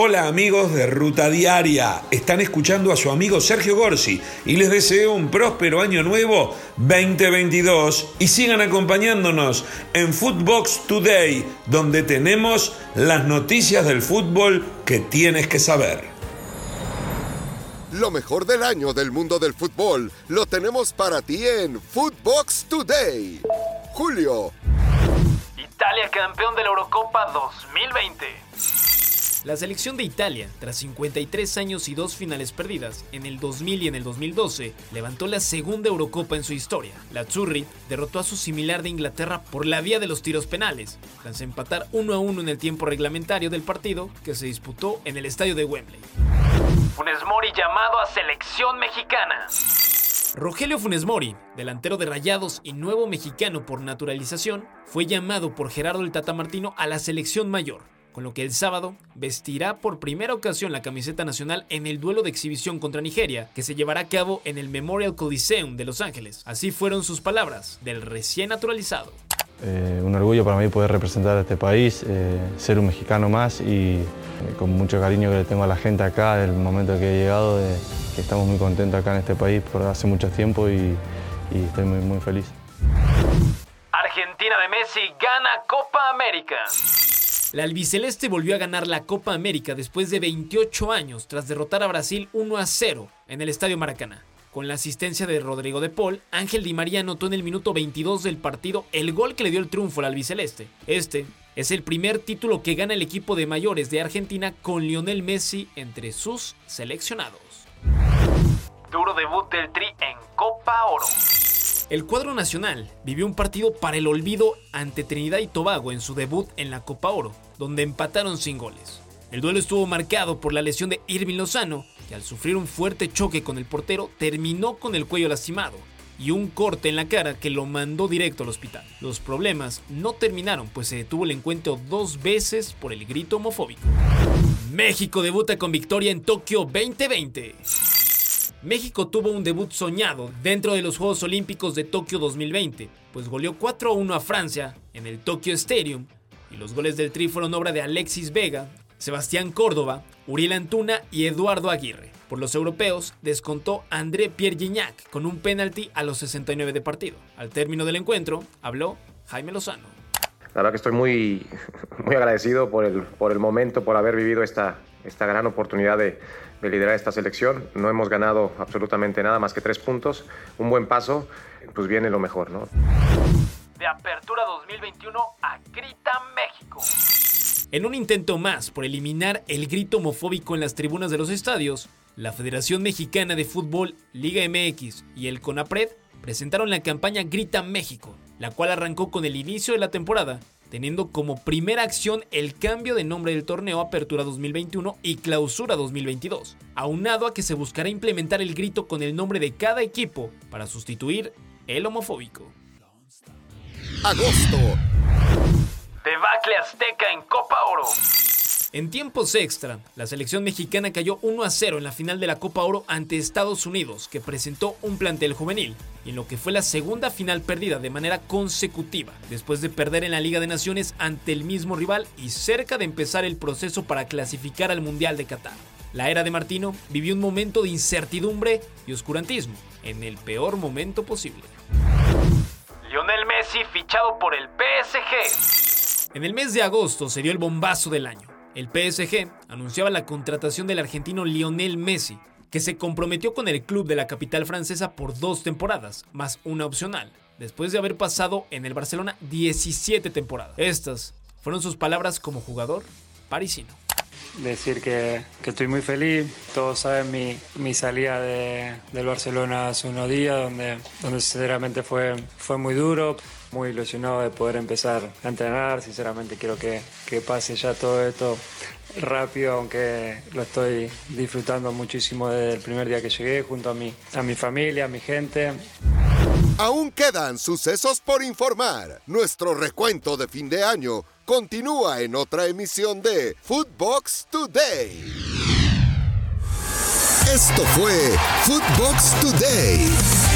Hola amigos de Ruta Diaria, están escuchando a su amigo Sergio Gorsi y les deseo un próspero año nuevo 2022 y sigan acompañándonos en Footbox Today, donde tenemos las noticias del fútbol que tienes que saber. Lo mejor del año del mundo del fútbol lo tenemos para ti en Footbox Today. Julio. Italia campeón de la Eurocopa 2020. La selección de Italia, tras 53 años y dos finales perdidas, en el 2000 y en el 2012, levantó la segunda Eurocopa en su historia. La Azzurri derrotó a su similar de Inglaterra por la vía de los tiros penales, tras empatar 1 a 1 en el tiempo reglamentario del partido que se disputó en el estadio de Wembley. Funes Mori llamado a selección mexicana. Rogelio Funes Mori, delantero de Rayados y nuevo mexicano por naturalización, fue llamado por Gerardo el Tata Martino a la selección mayor con lo que el sábado vestirá por primera ocasión la camiseta nacional en el duelo de exhibición contra Nigeria, que se llevará a cabo en el Memorial Coliseum de Los Ángeles. Así fueron sus palabras del recién naturalizado. Eh, un orgullo para mí poder representar a este país, eh, ser un mexicano más y eh, con mucho cariño que le tengo a la gente acá, del momento que he llegado, que estamos muy contentos acá en este país por hace mucho tiempo y, y estoy muy, muy feliz. Argentina de Messi gana Copa América. La albiceleste volvió a ganar la Copa América después de 28 años tras derrotar a Brasil 1 a 0 en el Estadio Maracaná. Con la asistencia de Rodrigo de Paul, Ángel Di María anotó en el minuto 22 del partido el gol que le dio el triunfo al albiceleste. Este es el primer título que gana el equipo de mayores de Argentina con Lionel Messi entre sus seleccionados. Duro debut del Tri en Copa Oro. El cuadro nacional vivió un partido para el olvido ante Trinidad y Tobago en su debut en la Copa Oro, donde empataron sin goles. El duelo estuvo marcado por la lesión de Irving Lozano, que al sufrir un fuerte choque con el portero terminó con el cuello lastimado y un corte en la cara que lo mandó directo al hospital. Los problemas no terminaron, pues se detuvo el encuentro dos veces por el grito homofóbico. México debuta con victoria en Tokio 2020. México tuvo un debut soñado dentro de los Juegos Olímpicos de Tokio 2020, pues goleó 4-1 a Francia en el Tokyo Stadium y los goles del Tri fueron obra de Alexis Vega, Sebastián Córdoba, Uriel Antuna y Eduardo Aguirre. Por los europeos, descontó André Pierre Gignac con un penalti a los 69 de partido. Al término del encuentro, habló Jaime Lozano. La verdad que estoy muy, muy agradecido por el, por el momento, por haber vivido esta, esta gran oportunidad de, de liderar esta selección. No hemos ganado absolutamente nada más que tres puntos. Un buen paso, pues viene lo mejor, ¿no? De Apertura 2021 a Grita México. En un intento más por eliminar el grito homofóbico en las tribunas de los estadios, la Federación Mexicana de Fútbol, Liga MX y el CONAPRED presentaron la campaña Grita México, la cual arrancó con el inicio de la temporada teniendo como primera acción el cambio de nombre del torneo Apertura 2021 y Clausura 2022, aunado a que se buscará implementar el grito con el nombre de cada equipo para sustituir el homofóbico. Agosto. Debacle Azteca en Copa Oro. En tiempos extra, la selección mexicana cayó 1 a 0 en la final de la Copa Oro ante Estados Unidos, que presentó un plantel juvenil, en lo que fue la segunda final perdida de manera consecutiva, después de perder en la Liga de Naciones ante el mismo rival y cerca de empezar el proceso para clasificar al Mundial de Qatar. La era de Martino vivió un momento de incertidumbre y oscurantismo, en el peor momento posible. Lionel Messi fichado por el PSG. En el mes de agosto se dio el bombazo del año el PSG anunciaba la contratación del argentino Lionel Messi, que se comprometió con el club de la capital francesa por dos temporadas, más una opcional, después de haber pasado en el Barcelona 17 temporadas. Estas fueron sus palabras como jugador parisino. Decir que, estoy muy feliz, todos saben mi, mi salida de, del Barcelona hace unos días, donde, donde sinceramente fue, fue muy duro muy ilusionado de poder empezar a entrenar. Sinceramente quiero que, que pase ya todo esto rápido, aunque lo estoy disfrutando muchísimo desde el primer día que llegué, junto a mi, a mi familia, a mi gente. Aún quedan sucesos por informar. Nuestro recuento de fin de año continúa en otra emisión de Footbox Today. Esto fue Footbox Today.